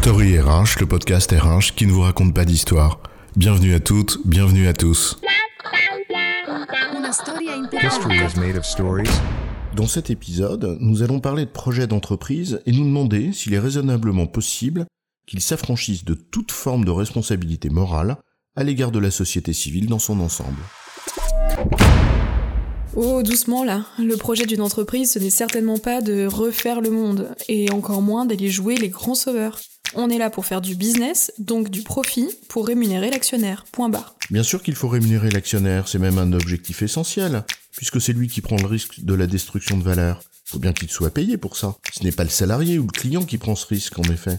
Story RH, le podcast RH qui ne vous raconte pas d'histoire. Bienvenue à toutes, bienvenue à tous. History is made of stories. Dans cet épisode, nous allons parler de projets d'entreprise et nous demander s'il est raisonnablement possible qu'ils s'affranchissent de toute forme de responsabilité morale à l'égard de la société civile dans son ensemble. Oh, doucement là. Le projet d'une entreprise, ce n'est certainement pas de refaire le monde, et encore moins d'aller jouer les grands sauveurs. On est là pour faire du business, donc du profit, pour rémunérer l'actionnaire. Point barre. Bien sûr qu'il faut rémunérer l'actionnaire, c'est même un objectif essentiel, puisque c'est lui qui prend le risque de la destruction de valeur. Faut bien qu'il soit payé pour ça. Ce n'est pas le salarié ou le client qui prend ce risque, en effet.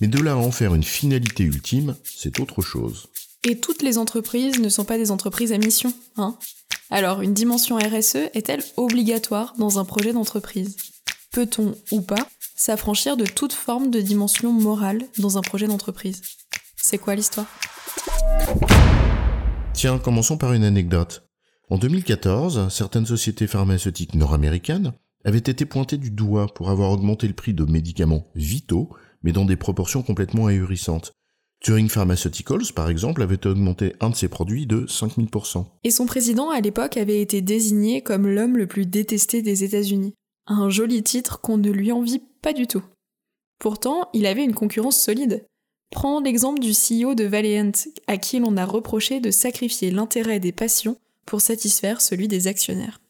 Mais de là à en faire une finalité ultime, c'est autre chose. Et toutes les entreprises ne sont pas des entreprises à mission, hein? Alors, une dimension RSE est-elle obligatoire dans un projet d'entreprise? Peut-on ou pas s'affranchir de toute forme de dimension morale dans un projet d'entreprise C'est quoi l'histoire? Tiens, commençons par une anecdote. En 2014, certaines sociétés pharmaceutiques nord-américaines avaient été pointées du doigt pour avoir augmenté le prix de médicaments vitaux, mais dans des proportions complètement ahurissantes. Turing Pharmaceuticals, par exemple, avait augmenté un de ses produits de 5000%. Et son président, à l'époque, avait été désigné comme l'homme le plus détesté des États-Unis. Un joli titre qu'on ne lui envie pas du tout. Pourtant, il avait une concurrence solide. Prends l'exemple du CEO de Valiant, à qui l'on a reproché de sacrifier l'intérêt des patients pour satisfaire celui des actionnaires.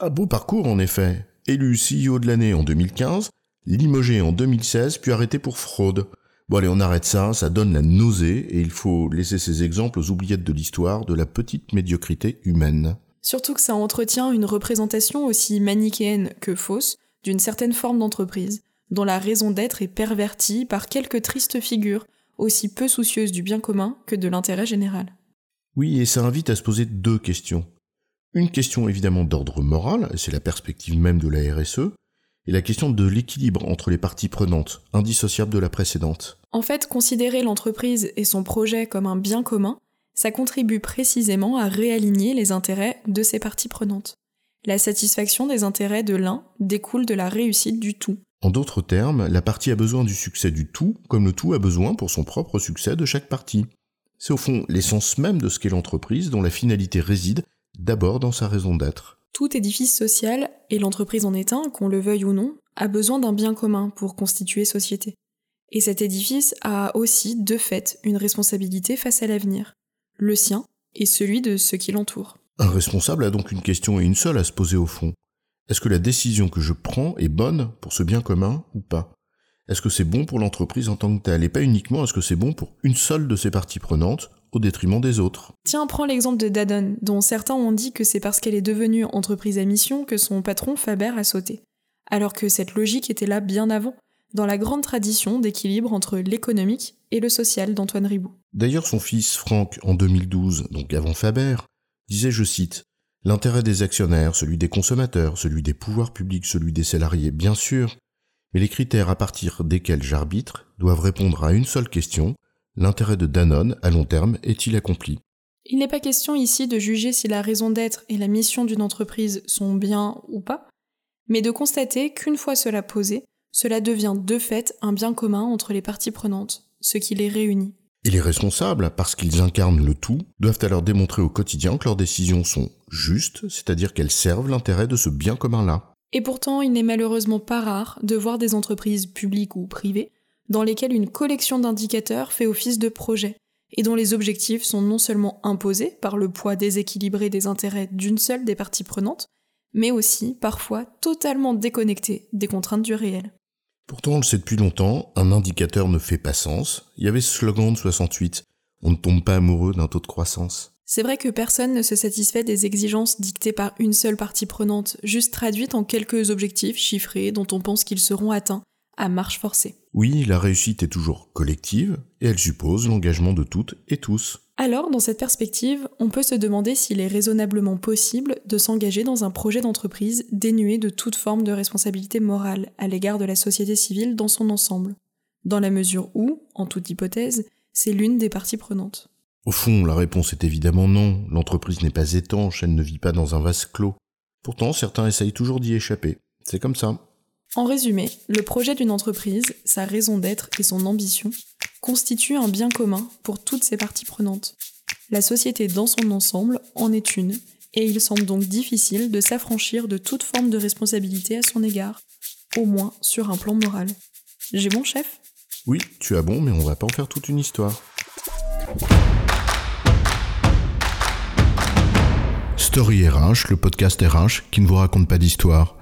Un beau parcours, en effet. Élu CEO de l'année en 2015, limogé en 2016, puis arrêté pour fraude. Bon allez, on arrête ça, ça donne la nausée, et il faut laisser ces exemples aux oubliettes de l'histoire de la petite médiocrité humaine. Surtout que ça entretient une représentation aussi manichéenne que fausse d'une certaine forme d'entreprise, dont la raison d'être est pervertie par quelques tristes figures, aussi peu soucieuses du bien commun que de l'intérêt général. Oui, et ça invite à se poser deux questions. Une question évidemment d'ordre moral, c'est la perspective même de la RSE, et la question de l'équilibre entre les parties prenantes, indissociable de la précédente. En fait, considérer l'entreprise et son projet comme un bien commun, ça contribue précisément à réaligner les intérêts de ces parties prenantes. La satisfaction des intérêts de l'un découle de la réussite du tout. En d'autres termes, la partie a besoin du succès du tout, comme le tout a besoin pour son propre succès de chaque partie. C'est au fond l'essence même de ce qu'est l'entreprise dont la finalité réside d'abord dans sa raison d'être. Tout édifice social, et l'entreprise en est un, qu'on le veuille ou non, a besoin d'un bien commun pour constituer société. Et cet édifice a aussi, de fait, une responsabilité face à l'avenir, le sien et celui de ceux qui l'entourent. Un responsable a donc une question et une seule à se poser au fond. Est-ce que la décision que je prends est bonne pour ce bien commun ou pas? Est-ce que c'est bon pour l'entreprise en tant que telle Et pas uniquement est-ce que c'est bon pour une seule de ses parties prenantes au détriment des autres? Tiens, prends l'exemple de Danone, dont certains ont dit que c'est parce qu'elle est devenue entreprise à mission que son patron Faber a sauté. Alors que cette logique était là bien avant, dans la grande tradition d'équilibre entre l'économique et le social d'Antoine Ribou. D'ailleurs, son fils Franck, en 2012, donc avant Faber, disait, je cite, L'intérêt des actionnaires, celui des consommateurs, celui des pouvoirs publics, celui des salariés, bien sûr, mais les critères à partir desquels j'arbitre doivent répondre à une seule question, l'intérêt de Danone à long terme est-il accompli? Il n'est pas question ici de juger si la raison d'être et la mission d'une entreprise sont bien ou pas, mais de constater qu'une fois cela posé, cela devient de fait un bien commun entre les parties prenantes, ce qui les réunit. Et les responsables, parce qu'ils incarnent le tout, doivent alors démontrer au quotidien que leurs décisions sont justes, c'est-à-dire qu'elles servent l'intérêt de ce bien commun-là. Et pourtant, il n'est malheureusement pas rare de voir des entreprises publiques ou privées dans lesquelles une collection d'indicateurs fait office de projet, et dont les objectifs sont non seulement imposés par le poids déséquilibré des intérêts d'une seule des parties prenantes, mais aussi parfois totalement déconnectés des contraintes du réel. Pourtant, on le sait depuis longtemps, un indicateur ne fait pas sens. Il y avait ce slogan de 68, on ne tombe pas amoureux d'un taux de croissance. C'est vrai que personne ne se satisfait des exigences dictées par une seule partie prenante, juste traduites en quelques objectifs chiffrés dont on pense qu'ils seront atteints, à marche forcée. Oui, la réussite est toujours collective, et elle suppose l'engagement de toutes et tous. Alors, dans cette perspective, on peut se demander s'il est raisonnablement possible de s'engager dans un projet d'entreprise dénué de toute forme de responsabilité morale à l'égard de la société civile dans son ensemble, dans la mesure où, en toute hypothèse, c'est l'une des parties prenantes. Au fond, la réponse est évidemment non, l'entreprise n'est pas étanche, elle ne vit pas dans un vase clos. Pourtant, certains essayent toujours d'y échapper. C'est comme ça. En résumé, le projet d'une entreprise, sa raison d'être et son ambition constituent un bien commun pour toutes ses parties prenantes. La société dans son ensemble en est une, et il semble donc difficile de s'affranchir de toute forme de responsabilité à son égard, au moins sur un plan moral. J'ai bon chef? Oui, tu as bon, mais on va pas en faire toute une histoire. Story RH, le podcast RH qui ne vous raconte pas d'histoire.